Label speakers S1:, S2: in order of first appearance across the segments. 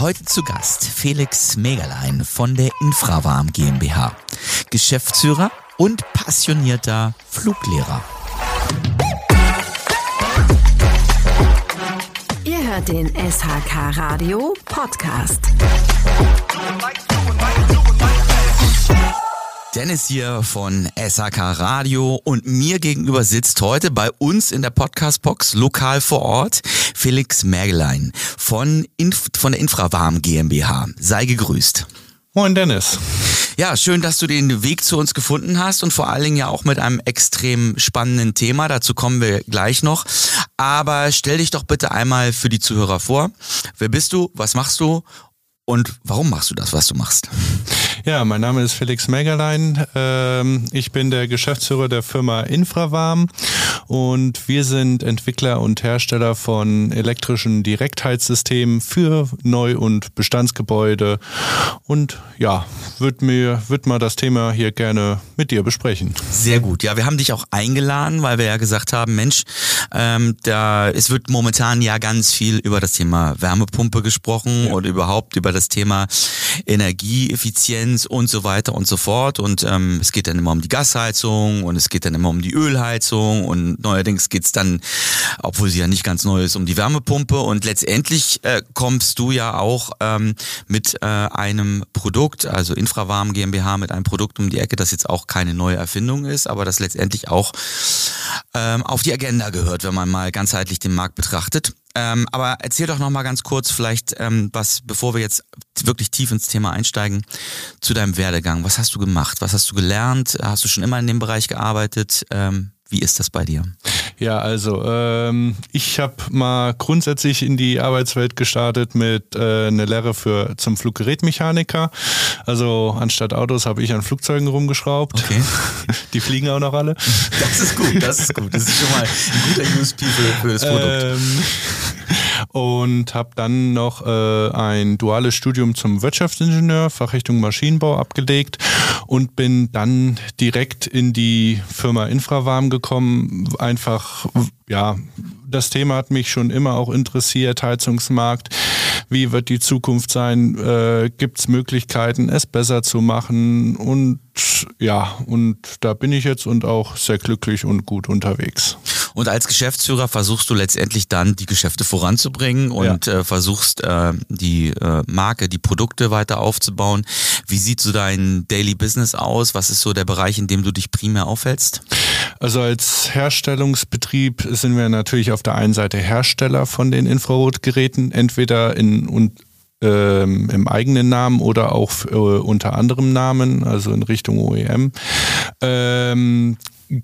S1: Heute zu Gast Felix Megalein von der Infrawarm GmbH, Geschäftsführer und passionierter Fluglehrer.
S2: Ihr hört den SHK Radio Podcast.
S1: Dennis hier von SAK Radio und mir gegenüber sitzt heute bei uns in der Podcast-Box lokal vor Ort Felix Mergelein von, Inf von der Infrawarm GmbH. Sei gegrüßt.
S3: Moin Dennis.
S1: Ja, schön, dass du den Weg zu uns gefunden hast und vor allen Dingen ja auch mit einem extrem spannenden Thema. Dazu kommen wir gleich noch. Aber stell dich doch bitte einmal für die Zuhörer vor. Wer bist du? Was machst du? Und warum machst du das, was du machst?
S3: Ja, mein Name ist Felix Megerlein. Ähm, ich bin der Geschäftsführer der Firma Infrawarm und wir sind Entwickler und Hersteller von elektrischen Direktheizsystemen für Neu- und Bestandsgebäude. Und ja, würde mir, würd mal das Thema hier gerne mit dir besprechen.
S1: Sehr gut. Ja, wir haben dich auch eingeladen, weil wir ja gesagt haben, Mensch, ähm, da, es wird momentan ja ganz viel über das Thema Wärmepumpe gesprochen ja. oder überhaupt über das Thema Energieeffizienz und so weiter und so fort. Und ähm, es geht dann immer um die Gasheizung und es geht dann immer um die Ölheizung und neuerdings geht's dann, obwohl sie ja nicht ganz neu ist, um die Wärmepumpe. Und letztendlich äh, kommst du ja auch ähm, mit äh, einem Produkt, also Infrawarm GmbH, mit einem Produkt um die Ecke, das jetzt auch keine neue Erfindung ist, aber das letztendlich auch ähm, auf die Agenda gehört, wenn man mal ganzheitlich den Markt betrachtet. Ähm, aber erzähl doch noch mal ganz kurz vielleicht, ähm, was, bevor wir jetzt wirklich tief ins Thema einsteigen, zu deinem Werdegang. Was hast du gemacht? Was hast du gelernt? Hast du schon immer in dem Bereich gearbeitet? Ähm, wie ist das bei dir?
S3: Ja, also ähm, ich habe mal grundsätzlich in die Arbeitswelt gestartet mit äh, einer Lehre für zum Fluggerätmechaniker. Also anstatt Autos habe ich an Flugzeugen rumgeschraubt. Okay. Die fliegen auch noch alle.
S1: Das ist gut, das ist gut. Das ist schon mal ein guter USP für, für das Produkt. Ähm,
S3: und habe dann noch äh, ein duales Studium zum Wirtschaftsingenieur, Fachrichtung Maschinenbau abgelegt und bin dann direkt in die Firma Infrawarm gekommen, einfach ja, das Thema hat mich schon immer auch interessiert, Heizungsmarkt. Wie wird die Zukunft sein? Äh, Gibt es Möglichkeiten, es besser zu machen? Und ja, und da bin ich jetzt und auch sehr glücklich und gut unterwegs.
S1: Und als Geschäftsführer versuchst du letztendlich dann die Geschäfte voranzubringen und ja. äh, versuchst äh, die äh, Marke, die Produkte weiter aufzubauen. Wie sieht so dein Daily Business aus? Was ist so der Bereich, in dem du dich primär aufhältst?
S3: Also als Herstellungsbetrieb sind wir natürlich auf der einen Seite Hersteller von den Infrarotgeräten, entweder in und ähm, im eigenen Namen oder auch äh, unter anderem Namen, also in Richtung OEM. Ähm,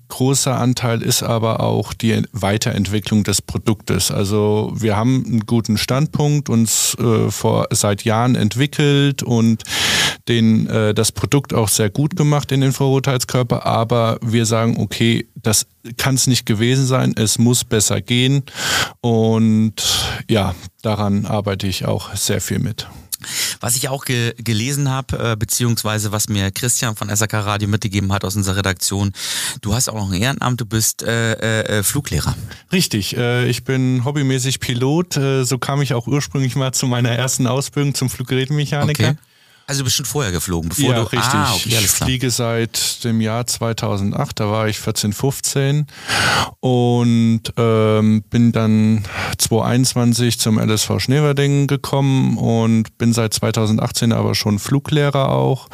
S3: großer Anteil ist aber auch die Weiterentwicklung des Produktes. Also wir haben einen guten Standpunkt uns äh, vor seit Jahren entwickelt und den äh, das Produkt auch sehr gut gemacht in den Vorurteilskörper, aber wir sagen, okay, das kann es nicht gewesen sein, es muss besser gehen und ja, daran arbeite ich auch sehr viel mit.
S1: Was ich auch ge gelesen habe, äh, beziehungsweise was mir Christian von SAK Radio mitgegeben hat aus unserer Redaktion, du hast auch noch ein Ehrenamt, du bist äh, äh, Fluglehrer.
S3: Richtig, äh, ich bin hobbymäßig Pilot, äh, so kam ich auch ursprünglich mal zu meiner ersten Ausbildung zum Fluggerätmechaniker. Okay.
S1: Also du bist schon vorher geflogen, bevor
S3: ja,
S1: du...
S3: richtig. Ah, okay, ich fliege seit dem Jahr 2008, da war ich 14, 15 und ähm, bin dann 2021 zum LSV Schneverding gekommen und bin seit 2018 aber schon Fluglehrer auch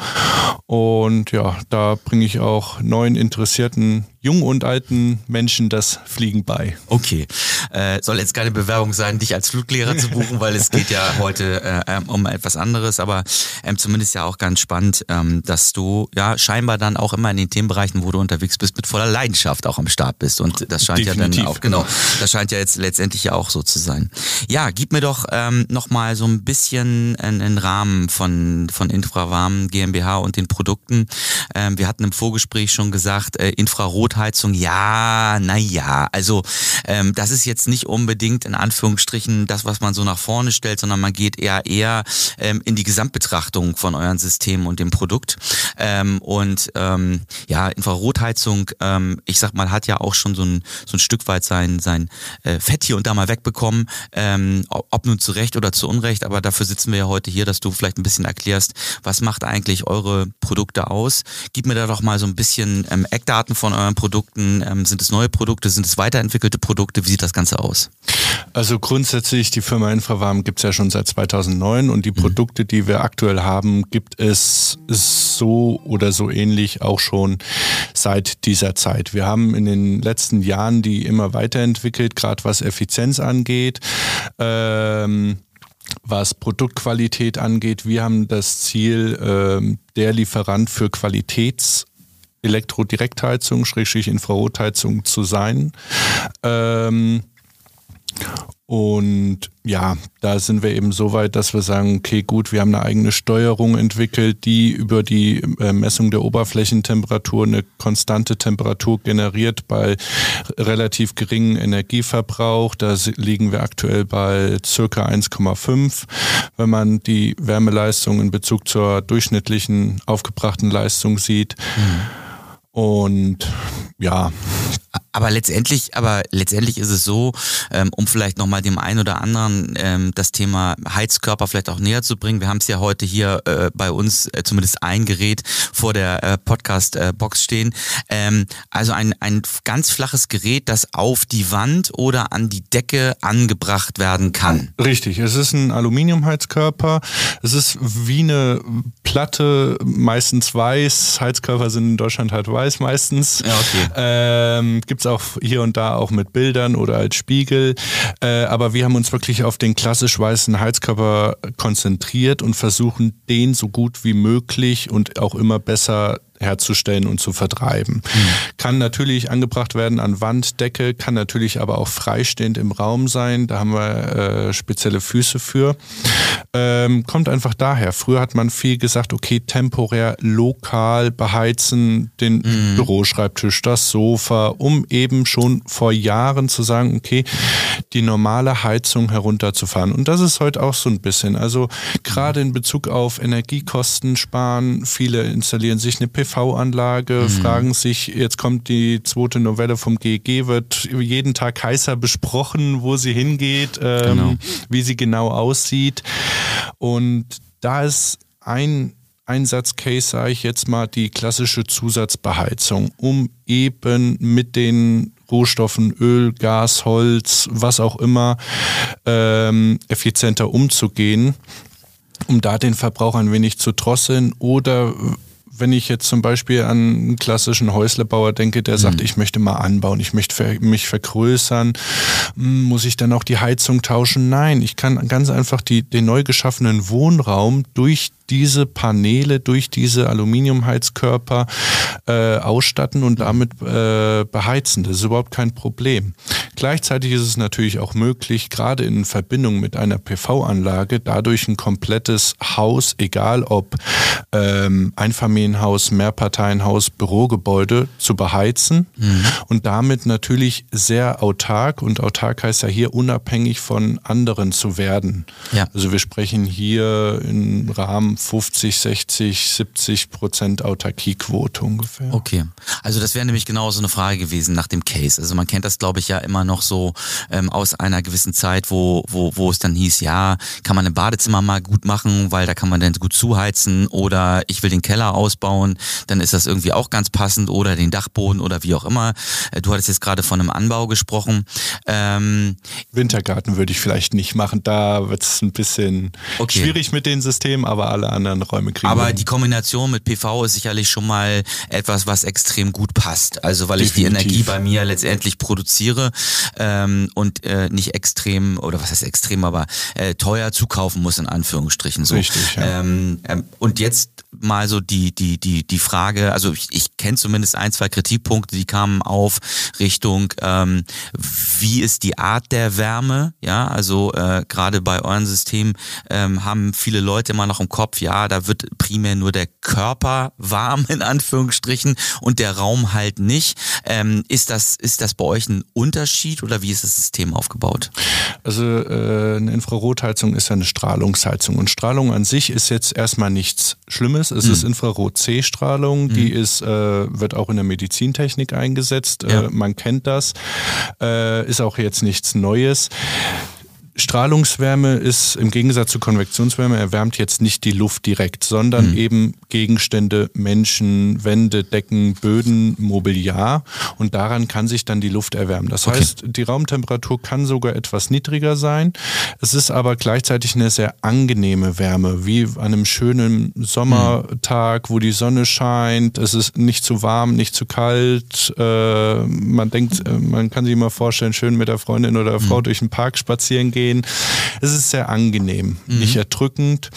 S3: und ja, da bringe ich auch neuen interessierten jungen und alten Menschen das Fliegen bei.
S1: Okay. Äh, soll jetzt keine Bewerbung sein, dich als Fluglehrer zu buchen, weil es geht ja heute äh, ähm, um etwas anderes, aber ähm, zumindest ja auch ganz spannend, ähm, dass du ja scheinbar dann auch immer in den Themenbereichen, wo du unterwegs bist, mit voller Leidenschaft auch am Start bist. Und das scheint Definitiv, ja dann auch, genau, das scheint ja jetzt letztendlich ja auch so zu sein. Ja, gib mir doch ähm, nochmal so ein bisschen einen Rahmen von, von Infrawarm GmbH und den Produkten. Ähm, wir hatten im Vorgespräch schon gesagt, äh, Infrarot Infrarotheizung, ja, naja, also ähm, das ist jetzt nicht unbedingt in Anführungsstrichen das, was man so nach vorne stellt, sondern man geht eher eher ähm, in die Gesamtbetrachtung von euren Systemen und dem Produkt. Ähm, und ähm, ja, Infrarotheizung, ähm, ich sag mal, hat ja auch schon so ein, so ein Stück weit sein, sein äh, Fett hier und da mal wegbekommen, ähm, ob nun zu Recht oder zu Unrecht, aber dafür sitzen wir ja heute hier, dass du vielleicht ein bisschen erklärst, was macht eigentlich eure Produkte aus? Gib mir da doch mal so ein bisschen ähm, Eckdaten von euren Produkten. Ähm, sind es neue Produkte? Sind es weiterentwickelte Produkte? Wie sieht das Ganze aus?
S3: Also grundsätzlich, die Firma Infrawarm gibt es ja schon seit 2009 und die mhm. Produkte, die wir aktuell haben, gibt es so oder so ähnlich auch schon seit dieser Zeit. Wir haben in den letzten Jahren die immer weiterentwickelt, gerade was Effizienz angeht. Ähm, was Produktqualität angeht. Wir haben das Ziel, ähm, der Lieferant für Qualitäts- Elektrodirektheizung, Schrägstrich Infrarotheizung zu sein. Ähm, und ja, da sind wir eben so weit, dass wir sagen, okay, gut, wir haben eine eigene Steuerung entwickelt, die über die äh, Messung der Oberflächentemperatur eine konstante Temperatur generiert bei relativ geringem Energieverbrauch. Da liegen wir aktuell bei circa 1,5. Wenn man die Wärmeleistung in Bezug zur durchschnittlichen aufgebrachten Leistung sieht. Mhm. Und ja,
S1: aber letztendlich, aber letztendlich ist es so, ähm, um vielleicht nochmal dem einen oder anderen ähm, das Thema Heizkörper vielleicht auch näher zu bringen. Wir haben es ja heute hier äh, bei uns äh, zumindest ein Gerät vor der äh, Podcast-Box stehen. Ähm, also ein, ein ganz flaches Gerät, das auf die Wand oder an die Decke angebracht werden kann.
S3: Richtig, es ist ein Aluminiumheizkörper. Es ist wie eine Platte, meistens weiß. Heizkörper sind in Deutschland halt weiß meistens. Ja, okay. Ähm, Gibt es auch hier und da auch mit Bildern oder als Spiegel. Äh, aber wir haben uns wirklich auf den klassisch weißen Heizkörper konzentriert und versuchen, den so gut wie möglich und auch immer besser herzustellen und zu vertreiben. Mhm. Kann natürlich angebracht werden an Wand, Decke, kann natürlich aber auch freistehend im Raum sein. Da haben wir äh, spezielle Füße für. Ähm, kommt einfach daher. Früher hat man viel gesagt, okay, temporär, lokal beheizen, den mhm. Büroschreibtisch, das Sofa, um eben schon vor Jahren zu sagen, okay, die normale Heizung herunterzufahren. Und das ist heute auch so ein bisschen. Also gerade in Bezug auf Energiekosten sparen, viele installieren sich eine PV PV-Anlage, mhm. fragen sich, jetzt kommt die zweite Novelle vom GEG, wird jeden Tag heißer besprochen, wo sie hingeht, ähm, genau. wie sie genau aussieht. Und da ist ein Einsatzcase, sage ich jetzt mal, die klassische Zusatzbeheizung, um eben mit den Rohstoffen Öl, Gas, Holz, was auch immer, ähm, effizienter umzugehen, um da den Verbrauch ein wenig zu drosseln oder wenn ich jetzt zum Beispiel an einen klassischen Häuslebauer denke, der sagt, mhm. ich möchte mal anbauen, ich möchte mich vergrößern, hm, muss ich dann auch die Heizung tauschen? Nein, ich kann ganz einfach die, den neu geschaffenen Wohnraum durch diese Paneele durch diese Aluminiumheizkörper äh, ausstatten und damit äh, beheizen. Das ist überhaupt kein Problem. Gleichzeitig ist es natürlich auch möglich, gerade in Verbindung mit einer PV-Anlage, dadurch ein komplettes Haus, egal ob ähm, Einfamilienhaus, Mehrparteienhaus, Bürogebäude, zu beheizen mhm. und damit natürlich sehr autark und autark heißt ja hier unabhängig von anderen zu werden. Ja. Also wir sprechen hier im Rahmen 50, 60, 70 Prozent Autarkiequote ungefähr.
S1: Okay, also das wäre nämlich genau so eine Frage gewesen nach dem Case. Also man kennt das, glaube ich, ja immer noch so ähm, aus einer gewissen Zeit, wo, wo, wo es dann hieß, ja, kann man ein Badezimmer mal gut machen, weil da kann man dann gut zuheizen oder ich will den Keller ausbauen, dann ist das irgendwie auch ganz passend oder den Dachboden oder wie auch immer. Äh, du hattest jetzt gerade von einem Anbau gesprochen.
S3: Ähm, Wintergarten würde ich vielleicht nicht machen, da wird es ein bisschen okay. schwierig mit den Systemen, aber alle anderen Räume kriegen.
S1: Aber die Kombination mit PV ist sicherlich schon mal etwas, was extrem gut passt. Also weil Definitiv. ich die Energie bei mir letztendlich produziere ähm, und äh, nicht extrem oder was heißt extrem, aber äh, teuer zukaufen muss in Anführungsstrichen. So.
S3: Richtig. Ja.
S1: Ähm, ähm, und jetzt mal so die die die die Frage. Also ich, ich kenne zumindest ein zwei Kritikpunkte, die kamen auf Richtung ähm, wie ist die Art der Wärme? Ja, also äh, gerade bei euren Systemen ähm, haben viele Leute immer noch im Kopf Kopf, ja, da wird primär nur der Körper warm in Anführungsstrichen und der Raum halt nicht. Ähm, ist das ist das bei euch ein Unterschied oder wie ist das System aufgebaut?
S3: Also äh, eine Infrarotheizung ist ja eine Strahlungsheizung und Strahlung an sich ist jetzt erstmal nichts Schlimmes. Es mhm. ist Infrarot-C-Strahlung, mhm. die ist äh, wird auch in der Medizintechnik eingesetzt. Ja. Äh, man kennt das, äh, ist auch jetzt nichts Neues. Strahlungswärme ist im Gegensatz zu Konvektionswärme erwärmt jetzt nicht die Luft direkt, sondern mhm. eben Gegenstände, Menschen, Wände, Decken, Böden, Mobiliar und daran kann sich dann die Luft erwärmen. Das okay. heißt, die Raumtemperatur kann sogar etwas niedriger sein. Es ist aber gleichzeitig eine sehr angenehme Wärme, wie an einem schönen Sommertag, wo die Sonne scheint. Es ist nicht zu warm, nicht zu kalt. Äh, man denkt, äh, man kann sich mal vorstellen, schön mit der Freundin oder der Frau mhm. durch den Park spazieren gehen gehen. Es ist sehr angenehm, mhm. nicht erdrückend.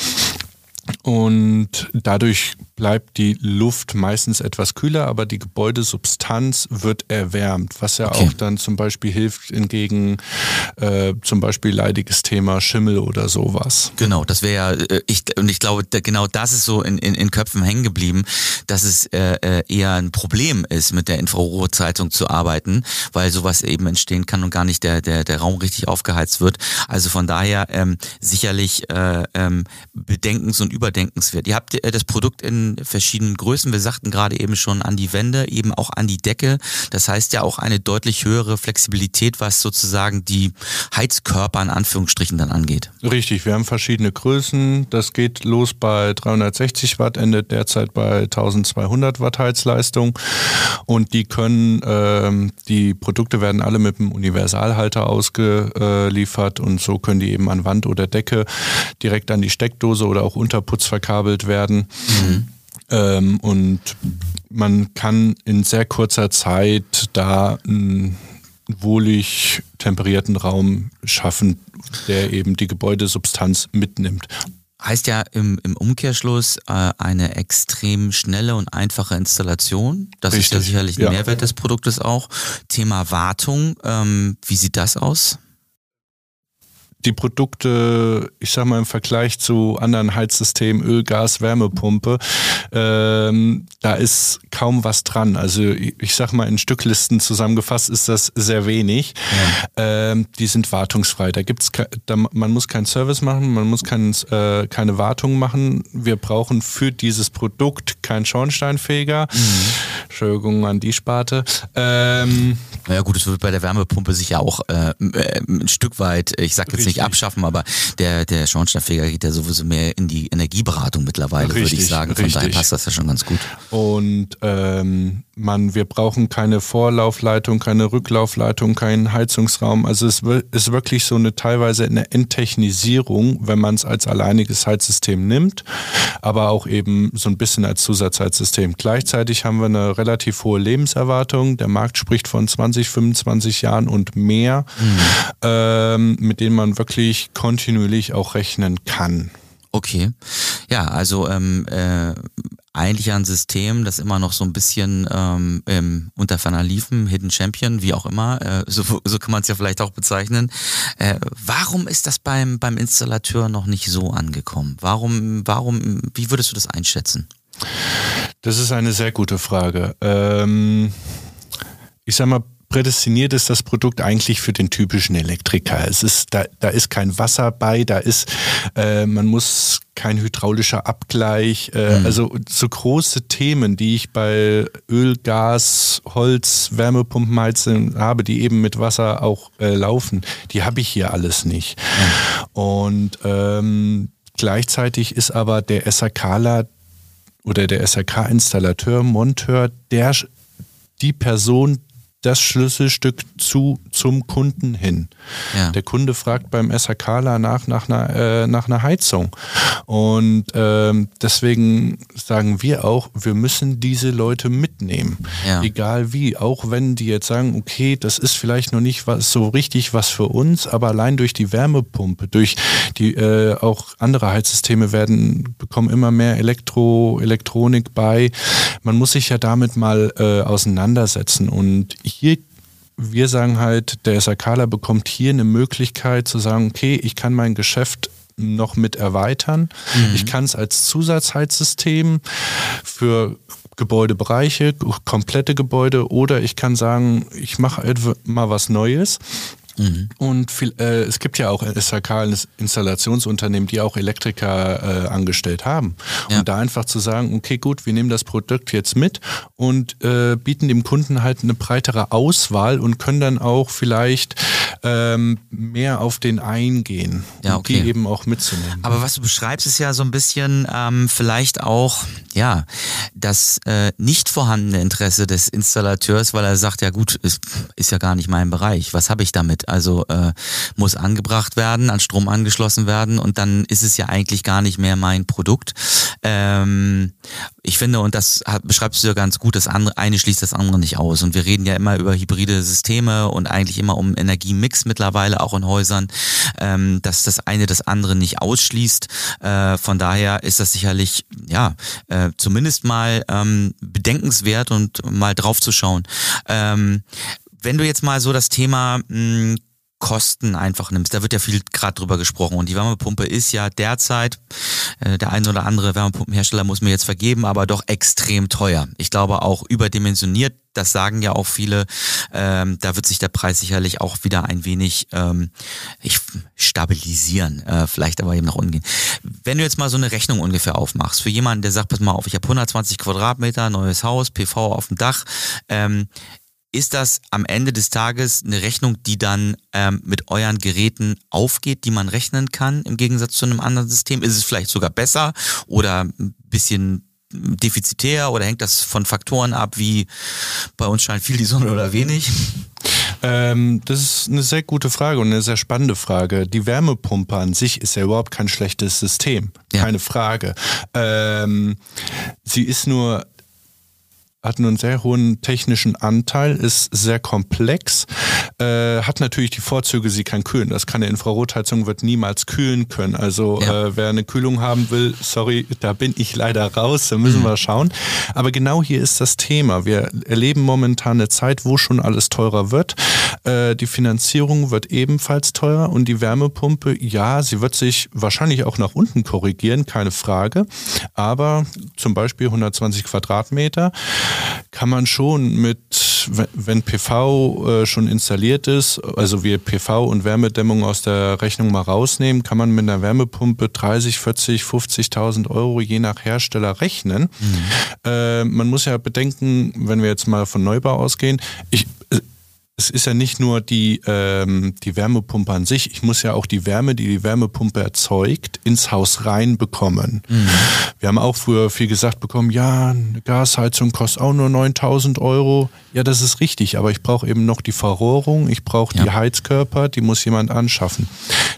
S3: Und dadurch bleibt die Luft meistens etwas kühler, aber die Gebäudesubstanz wird erwärmt, was ja okay. auch dann zum Beispiel hilft entgegen äh, zum Beispiel leidiges Thema Schimmel oder sowas.
S1: Genau, das wäre ja, äh, ich, und ich glaube, genau das ist so in, in, in Köpfen hängen geblieben, dass es äh, äh, eher ein Problem ist, mit der Infrarotzeitung zu arbeiten, weil sowas eben entstehen kann und gar nicht der, der, der Raum richtig aufgeheizt wird. Also von daher ähm, sicherlich äh, ähm, bedenkens- und überdenkenswert. Ihr habt äh, das Produkt in verschiedenen Größen. Wir sagten gerade eben schon an die Wände, eben auch an die Decke. Das heißt ja auch eine deutlich höhere Flexibilität, was sozusagen die Heizkörper in Anführungsstrichen dann angeht.
S3: Richtig, wir haben verschiedene Größen. Das geht los bei 360 Watt, endet derzeit bei 1200 Watt Heizleistung. Und die können, ähm, die Produkte werden alle mit einem Universalhalter ausgeliefert und so können die eben an Wand oder Decke direkt an die Steckdose oder auch Unterputz verkabelt werden. Mhm. Ähm, und man kann in sehr kurzer Zeit da einen wohlig temperierten Raum schaffen, der eben die Gebäudesubstanz mitnimmt.
S1: Heißt ja im, im Umkehrschluss äh, eine extrem schnelle und einfache Installation. Das Richtig, ist ja sicherlich ein ja. Mehrwert des Produktes auch. Thema Wartung, ähm, wie sieht das aus?
S3: Die Produkte, ich sag mal im Vergleich zu anderen Heizsystemen, Öl, Gas, Wärmepumpe, ähm, da ist kaum was dran. Also ich sag mal in Stücklisten zusammengefasst ist das sehr wenig. Ja. Ähm, die sind wartungsfrei. Da gibt's, da, man muss keinen Service machen, man muss kein, äh, keine Wartung machen. Wir brauchen für dieses Produkt keinen Schornsteinfeger. Mhm. Entschuldigung an die Sparte. Ähm,
S1: naja gut, es wird bei der Wärmepumpe sich ja auch äh, äh ein Stück weit, ich sag jetzt Richtig. Nicht abschaffen, aber der, der Schornsteinfeger geht ja sowieso mehr in die Energieberatung mittlerweile, Richtig. würde ich sagen. Von Richtig. daher passt das ja schon ganz gut.
S3: Und ähm, man, wir brauchen keine Vorlaufleitung, keine Rücklaufleitung, keinen Heizungsraum. Also es ist wirklich so eine teilweise eine Enttechnisierung, wenn man es als alleiniges Heizsystem nimmt, aber auch eben so ein bisschen als Zusatzheizsystem. Gleichzeitig haben wir eine relativ hohe Lebenserwartung. Der Markt spricht von 20, 25 Jahren und mehr, mhm. ähm, mit denen man wirklich kontinuierlich auch rechnen kann.
S1: Okay. Ja, also ähm, äh, eigentlich ein System, das immer noch so ein bisschen ähm, ähm, unter Ferner liefen, Hidden Champion, wie auch immer, äh, so, so kann man es ja vielleicht auch bezeichnen. Äh, warum ist das beim, beim Installateur noch nicht so angekommen? Warum, warum, wie würdest du das einschätzen?
S3: Das ist eine sehr gute Frage. Ähm, ich sag mal, prädestiniert ist das Produkt eigentlich für den typischen Elektriker. Es ist, da, da ist kein Wasser bei, da ist, äh, man muss kein hydraulischer Abgleich, äh, mhm. also so große Themen, die ich bei Öl, Gas, Holz, Wärmepumpenheizen habe, die eben mit Wasser auch äh, laufen, die habe ich hier alles nicht. Mhm. Und ähm, gleichzeitig ist aber der SAKler oder der SRK-Installateur, Monteur, der die Person, das Schlüsselstück zu zum Kunden hin. Ja. Der Kunde fragt beim SHKler nach nach einer, äh, nach einer Heizung und ähm, deswegen sagen wir auch, wir müssen diese Leute mitnehmen, ja. egal wie. Auch wenn die jetzt sagen, okay, das ist vielleicht noch nicht was so richtig was für uns, aber allein durch die Wärmepumpe, durch die äh, auch andere Heizsysteme werden bekommen immer mehr Elektro Elektronik bei. Man muss sich ja damit mal äh, auseinandersetzen und hier wir sagen halt, der SAKler bekommt hier eine Möglichkeit zu sagen, okay, ich kann mein Geschäft noch mit erweitern. Mhm. Ich kann es als Zusatzheizsystem für Gebäudebereiche, komplette Gebäude oder ich kann sagen, ich mache mal was Neues Mhm. Und viel, äh, es gibt ja auch SHK, Installationsunternehmen, die auch Elektriker äh, angestellt haben. Ja. Und da einfach zu sagen, okay, gut, wir nehmen das Produkt jetzt mit und äh, bieten dem Kunden halt eine breitere Auswahl und können dann auch vielleicht ähm, mehr auf den eingehen, ja, okay. die eben auch mitzunehmen.
S1: Aber was du beschreibst, ist ja so ein bisschen ähm, vielleicht auch ja das äh, nicht vorhandene Interesse des Installateurs, weil er sagt, ja gut, ist, ist ja gar nicht mein Bereich. Was habe ich damit? Also äh, muss angebracht werden, an Strom angeschlossen werden und dann ist es ja eigentlich gar nicht mehr mein Produkt. Ähm, ich finde, und das hat, beschreibst du ja ganz gut, das andere, eine schließt das andere nicht aus. Und wir reden ja immer über hybride Systeme und eigentlich immer um Energiemix mittlerweile auch in Häusern, ähm, dass das eine das andere nicht ausschließt. Äh, von daher ist das sicherlich, ja, äh, zumindest mal ähm, bedenkenswert und mal drauf zu schauen. Ähm, wenn du jetzt mal so das Thema mh, hm, Kosten einfach nimmst, da wird ja viel gerade drüber gesprochen und die Wärmepumpe ist ja derzeit, äh, der ein oder andere Wärmepumpenhersteller muss mir jetzt vergeben, aber doch extrem teuer. Ich glaube auch überdimensioniert, das sagen ja auch viele, ähm, da wird sich der Preis sicherlich auch wieder ein wenig ähm, ich, stabilisieren, äh, vielleicht aber eben nach unten gehen. Wenn du jetzt mal so eine Rechnung ungefähr aufmachst, für jemanden, der sagt, pass mal auf, ich habe 120 Quadratmeter, neues Haus, PV auf dem Dach, ähm, ist das am Ende des Tages eine Rechnung, die dann ähm, mit euren Geräten aufgeht, die man rechnen kann im Gegensatz zu einem anderen System? Ist es vielleicht sogar besser oder ein bisschen defizitär oder hängt das von Faktoren ab, wie bei uns scheint viel die Sonne oder wenig?
S3: Ähm, das ist eine sehr gute Frage und eine sehr spannende Frage. Die Wärmepumpe an sich ist ja überhaupt kein schlechtes System, ja. keine Frage. Ähm, sie ist nur hat einen sehr hohen technischen Anteil, ist sehr komplex, äh, hat natürlich die Vorzüge, sie kann kühlen. Das kann eine Infrarotheizung, wird niemals kühlen können. Also ja. äh, wer eine Kühlung haben will, sorry, da bin ich leider raus, da müssen mhm. wir schauen. Aber genau hier ist das Thema. Wir erleben momentan eine Zeit, wo schon alles teurer wird. Äh, die Finanzierung wird ebenfalls teurer und die Wärmepumpe, ja, sie wird sich wahrscheinlich auch nach unten korrigieren, keine Frage. Aber zum Beispiel 120 Quadratmeter kann man schon mit, wenn PV äh, schon installiert ist, also wir PV und Wärmedämmung aus der Rechnung mal rausnehmen, kann man mit einer Wärmepumpe 30, 40, 50.000 Euro je nach Hersteller rechnen. Mhm. Äh, man muss ja bedenken, wenn wir jetzt mal von Neubau ausgehen, ich, es ist ja nicht nur die, ähm, die Wärmepumpe an sich, ich muss ja auch die Wärme, die die Wärmepumpe erzeugt, ins Haus reinbekommen. Mhm. Wir haben auch früher viel gesagt bekommen, ja, eine Gasheizung kostet auch nur 9000 Euro. Ja, das ist richtig, aber ich brauche eben noch die Verrohrung, ich brauche ja. die Heizkörper, die muss jemand anschaffen.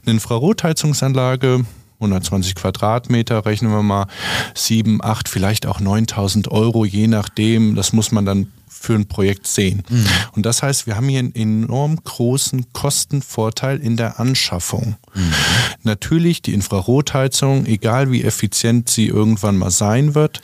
S3: Eine Infrarotheizungsanlage, 120 Quadratmeter, rechnen wir mal 7, 8, vielleicht auch 9000 Euro, je nachdem. Das muss man dann für ein Projekt sehen. Mhm. Und das heißt, wir haben hier einen enorm großen Kostenvorteil in der Anschaffung. Mhm. Natürlich die Infrarotheizung, egal wie effizient sie irgendwann mal sein wird,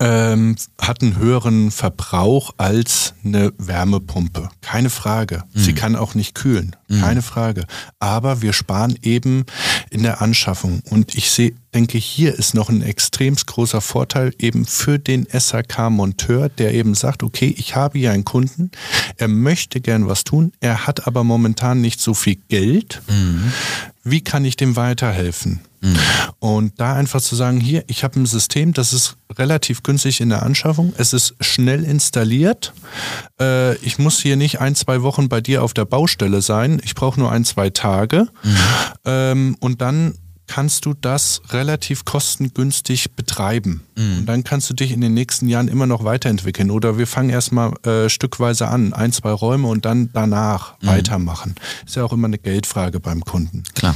S3: ähm, hat einen höheren Verbrauch als eine Wärmepumpe. Keine Frage. Mhm. Sie kann auch nicht kühlen. Mhm. Keine Frage. Aber wir sparen eben in der Anschaffung. Und ich sehe, denke, hier ist noch ein extrem großer Vorteil eben für den SAK-Monteur, der eben sagt, okay, ich habe hier einen Kunden, er möchte gern was tun, er hat aber momentan nicht so viel Geld. Mhm. Wie kann ich dem weiterhelfen? Mhm. Und da einfach zu sagen, hier, ich habe ein System, das ist relativ günstig in der Anschaffung, es ist schnell installiert, äh, ich muss hier nicht ein, zwei Wochen bei dir auf der Baustelle sein, ich brauche nur ein, zwei Tage mhm. ähm, und dann kannst du das relativ kostengünstig betreiben. Mhm. Und dann kannst du dich in den nächsten Jahren immer noch weiterentwickeln. Oder wir fangen erstmal äh, stückweise an, ein, zwei Räume und dann danach mhm. weitermachen. Ist ja auch immer eine Geldfrage beim Kunden.
S1: Klar.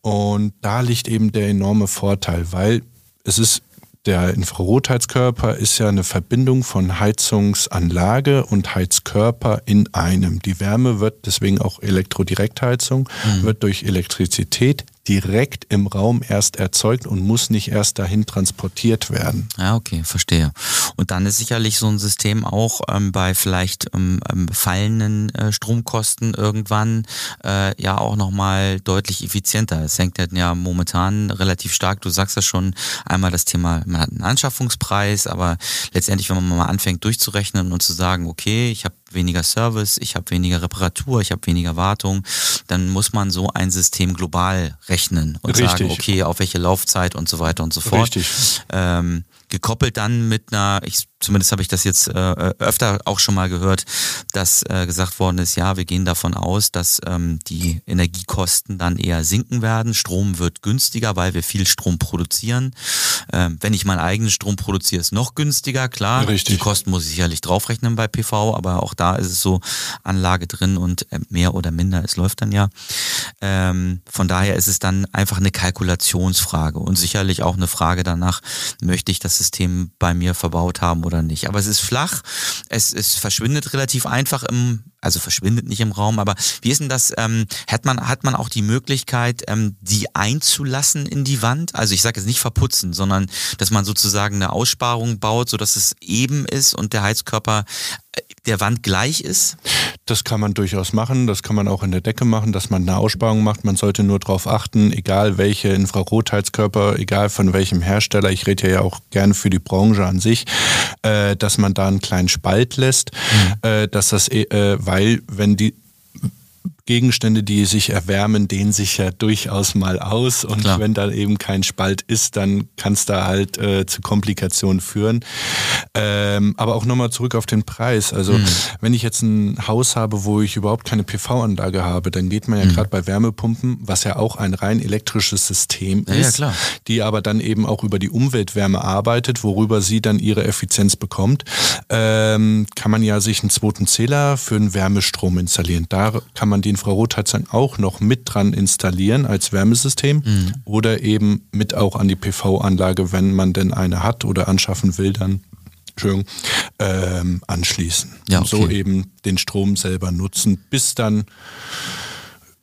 S3: Und da liegt eben der enorme Vorteil, weil es ist der Infrarotheizkörper ist ja eine Verbindung von Heizungsanlage und Heizkörper in einem. Die Wärme wird, deswegen auch Elektrodirektheizung, mhm. wird durch Elektrizität direkt im Raum erst erzeugt und muss nicht erst dahin transportiert werden.
S1: Ja, okay, verstehe. Und dann ist sicherlich so ein System auch ähm, bei vielleicht ähm, ähm fallenden äh, Stromkosten irgendwann äh, ja auch nochmal deutlich effizienter. Es hängt ja momentan relativ stark, du sagst ja schon, einmal das Thema, man hat einen Anschaffungspreis, aber letztendlich, wenn man mal anfängt durchzurechnen und zu sagen, okay, ich habe weniger Service, ich habe weniger Reparatur, ich habe weniger Wartung, dann muss man so ein System global rechnen und Richtig. sagen, okay, auf welche Laufzeit und so weiter und so fort.
S3: Richtig.
S1: Ähm, gekoppelt dann mit einer, ich zumindest habe ich das jetzt äh, öfter auch schon mal gehört, dass äh, gesagt worden ist, ja, wir gehen davon aus, dass ähm, die Energiekosten dann eher sinken werden. Strom wird günstiger, weil wir viel Strom produzieren. Ähm, wenn ich meinen eigenen Strom produziere, ist noch günstiger, klar.
S3: Richtig.
S1: Die Kosten muss ich sicherlich draufrechnen bei PV, aber auch da ist es so Anlage drin und äh, mehr oder minder, es läuft dann ja. Ähm, von daher ist es dann einfach eine Kalkulationsfrage und sicherlich auch eine Frage danach, möchte ich das System bei mir verbaut haben oder nicht. Aber es ist flach, es, es verschwindet relativ einfach im, also verschwindet nicht im Raum, aber wie ist denn das, ähm, hat, man, hat man auch die Möglichkeit, ähm, die einzulassen in die Wand? Also ich sage jetzt nicht verputzen, sondern dass man sozusagen eine Aussparung baut, sodass es eben ist und der Heizkörper äh, der Wand gleich ist?
S3: Das kann man durchaus machen. Das kann man auch in der Decke machen, dass man eine Aussparung macht. Man sollte nur darauf achten, egal welche Infrarotheizkörper, egal von welchem Hersteller, ich rede ja auch gerne für die Branche an sich, äh, dass man da einen kleinen Spalt lässt, mhm. äh, dass das, äh, weil wenn die Gegenstände, die sich erwärmen, dehnen sich ja durchaus mal aus. Und Klar. wenn da eben kein Spalt ist, dann kann es da halt äh, zu Komplikationen führen. Ähm, aber auch nochmal zurück auf den Preis. Also mhm. wenn ich jetzt ein Haus habe, wo ich überhaupt keine PV-Anlage habe, dann geht man ja mhm. gerade bei Wärmepumpen, was ja auch ein rein elektrisches System
S1: ja,
S3: ist,
S1: ja,
S3: die aber dann eben auch über die Umweltwärme arbeitet, worüber sie dann ihre Effizienz bekommt, ähm, kann man ja sich einen zweiten Zähler für einen Wärmestrom installieren. Da kann man den Infrarotheizung auch noch mit dran installieren als Wärmesystem mhm. oder eben mit auch an die PV-Anlage, wenn man denn eine hat oder anschaffen will, dann ähm, anschließen.
S1: Ja, okay.
S3: Und so eben den Strom selber nutzen, bis dann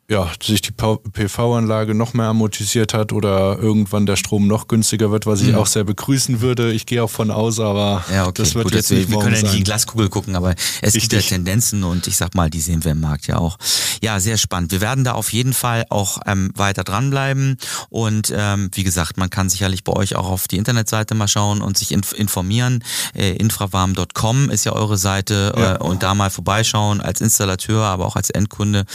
S3: ja, sich die PV-Anlage noch mehr amortisiert hat oder irgendwann der Strom noch günstiger wird, was ich mhm. auch sehr begrüßen würde. Ich gehe auch von aus, aber
S1: ja, okay. das wird Gut, jetzt nicht Wir können ja in die Glaskugel gucken, aber es Richtig. gibt ja Tendenzen und ich sag mal, die sehen wir im Markt ja auch. Ja, sehr spannend. Wir werden da auf jeden Fall auch ähm, weiter dranbleiben und ähm, wie gesagt, man kann sicherlich bei euch auch auf die Internetseite mal schauen und sich inf informieren. Äh, infrawarm.com ist ja eure Seite ja. Äh, und da mal vorbeischauen als Installateur, aber auch als Endkunde.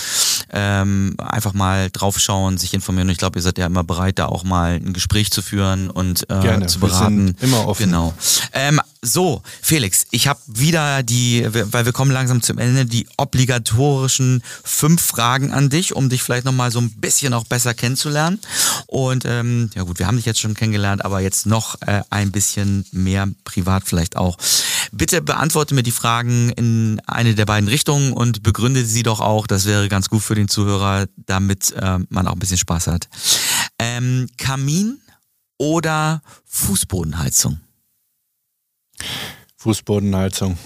S1: Ähm, einfach mal draufschauen, sich informieren. Und ich glaube, ihr seid ja immer bereit, da auch mal ein Gespräch zu führen und äh,
S3: Gerne.
S1: zu beraten.
S3: Immer offen.
S1: Genau. Ähm, so, Felix, ich habe wieder die, weil wir kommen langsam zum Ende, die obligatorischen fünf Fragen an dich, um dich vielleicht nochmal so ein bisschen auch besser kennenzulernen. Und ähm, ja gut, wir haben dich jetzt schon kennengelernt, aber jetzt noch äh, ein bisschen mehr privat vielleicht auch. Bitte beantworte mir die Fragen in eine der beiden Richtungen und begründe sie doch auch. Das wäre ganz gut für den Zuhörer, damit äh, man auch ein bisschen Spaß hat. Ähm, Kamin oder Fußbodenheizung?
S3: Fußbodenheizung.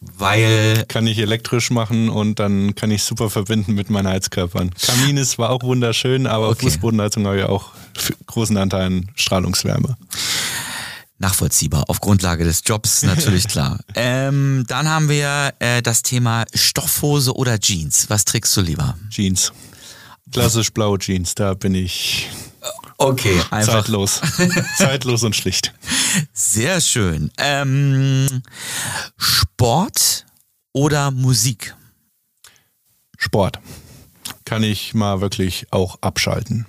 S1: Weil.
S3: Kann ich elektrisch machen und dann kann ich super verbinden mit meinen Heizkörpern. Kamin ist zwar auch wunderschön, aber okay. Fußbodenheizung habe ich auch großen Anteil an Strahlungswärme.
S1: Nachvollziehbar, auf Grundlage des Jobs natürlich klar. ähm, dann haben wir äh, das Thema Stoffhose oder Jeans. Was trägst du lieber?
S3: Jeans. Klassisch blaue Jeans, da bin ich
S1: Okay,
S3: einfach. Zeitlos. Zeitlos und schlicht.
S1: Sehr schön. Ähm, Sport oder Musik?
S3: Sport. Kann ich mal wirklich auch abschalten.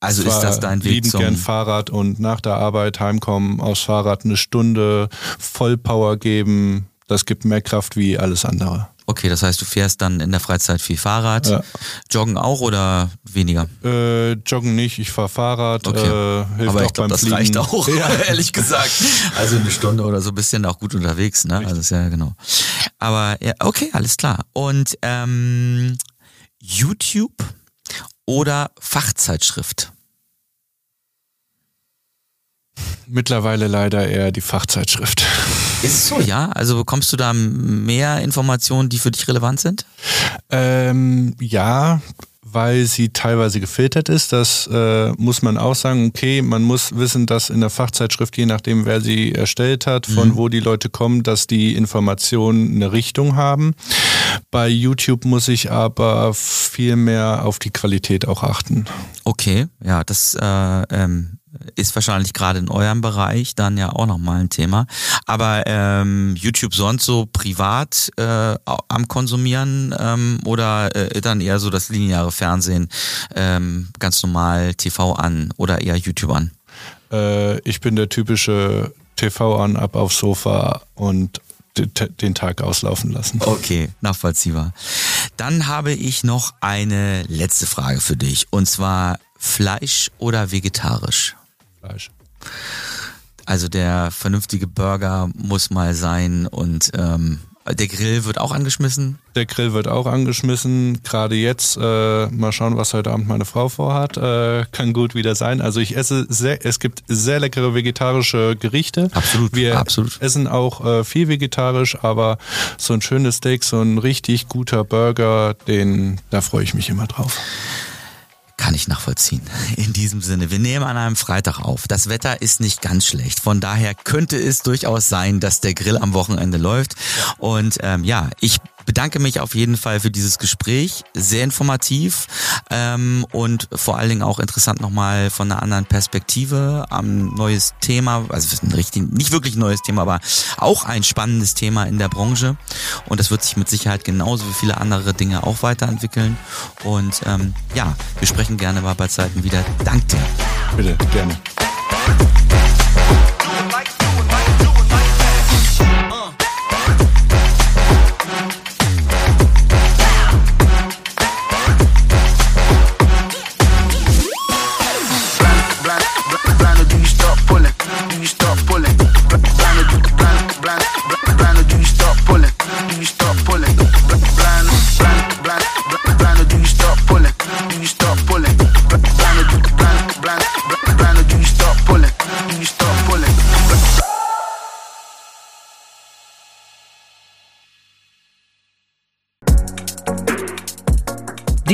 S1: Also ist das dein Weg
S3: liebend zum gern Fahrrad und nach der Arbeit heimkommen, aufs Fahrrad eine Stunde Vollpower geben. Das gibt mehr Kraft wie alles andere.
S1: Okay, das heißt, du fährst dann in der Freizeit viel Fahrrad. Ja. Joggen auch oder weniger?
S3: Äh, joggen nicht, ich fahre Fahrrad.
S1: Okay. Äh, hilft Aber ich glaube, das Fliegen. reicht auch, ja. ehrlich gesagt. Also eine Stunde oder so du ja auch gut unterwegs, ne? Richtig. Also ja genau. Aber ja, okay, alles klar. Und ähm, YouTube oder Fachzeitschrift?
S3: Mittlerweile leider eher die Fachzeitschrift.
S1: Ist so, ja? Also bekommst du da mehr Informationen, die für dich relevant sind?
S3: Ähm, ja, weil sie teilweise gefiltert ist. Das äh, muss man auch sagen. Okay, man muss wissen, dass in der Fachzeitschrift, je nachdem, wer sie erstellt hat, von mhm. wo die Leute kommen, dass die Informationen eine Richtung haben. Bei YouTube muss ich aber viel mehr auf die Qualität auch achten.
S1: Okay, ja, das äh, ähm, ist wahrscheinlich gerade in eurem Bereich dann ja auch nochmal ein Thema. Aber ähm, YouTube sonst so privat äh, am Konsumieren ähm, oder äh, dann eher so das lineare Fernsehen ähm, ganz normal TV an oder eher YouTube an?
S3: Äh, ich bin der typische TV an, ab aufs Sofa und den Tag auslaufen lassen.
S1: Okay, nachvollziehbar. Dann habe ich noch eine letzte Frage für dich und zwar Fleisch oder vegetarisch?
S3: Fleisch.
S1: Also der vernünftige Burger muss mal sein und ähm, der Grill wird auch angeschmissen?
S3: Der Grill wird auch angeschmissen. Gerade jetzt, äh, mal schauen, was heute Abend meine Frau vorhat. Äh, kann gut wieder sein. Also ich esse sehr, es gibt sehr leckere vegetarische Gerichte.
S1: Absolut.
S3: Wir
S1: absolut.
S3: essen auch äh, viel vegetarisch, aber so ein schönes Steak, so ein richtig guter Burger, den, da freue ich mich immer drauf.
S1: Kann ich nachvollziehen. In diesem Sinne, wir nehmen an einem Freitag auf. Das Wetter ist nicht ganz schlecht. Von daher könnte es durchaus sein, dass der Grill am Wochenende läuft. Und ähm, ja, ich bedanke mich auf jeden Fall für dieses Gespräch. Sehr informativ ähm, und vor allen Dingen auch interessant nochmal von einer anderen Perspektive am neues Thema. Also ein richtig, nicht wirklich neues Thema, aber auch ein spannendes Thema in der Branche. Und das wird sich mit Sicherheit genauso wie viele andere Dinge auch weiterentwickeln. Und ähm, ja, wir sprechen gerne mal bei Zeiten wieder. Dank dir.
S3: Bitte, gerne.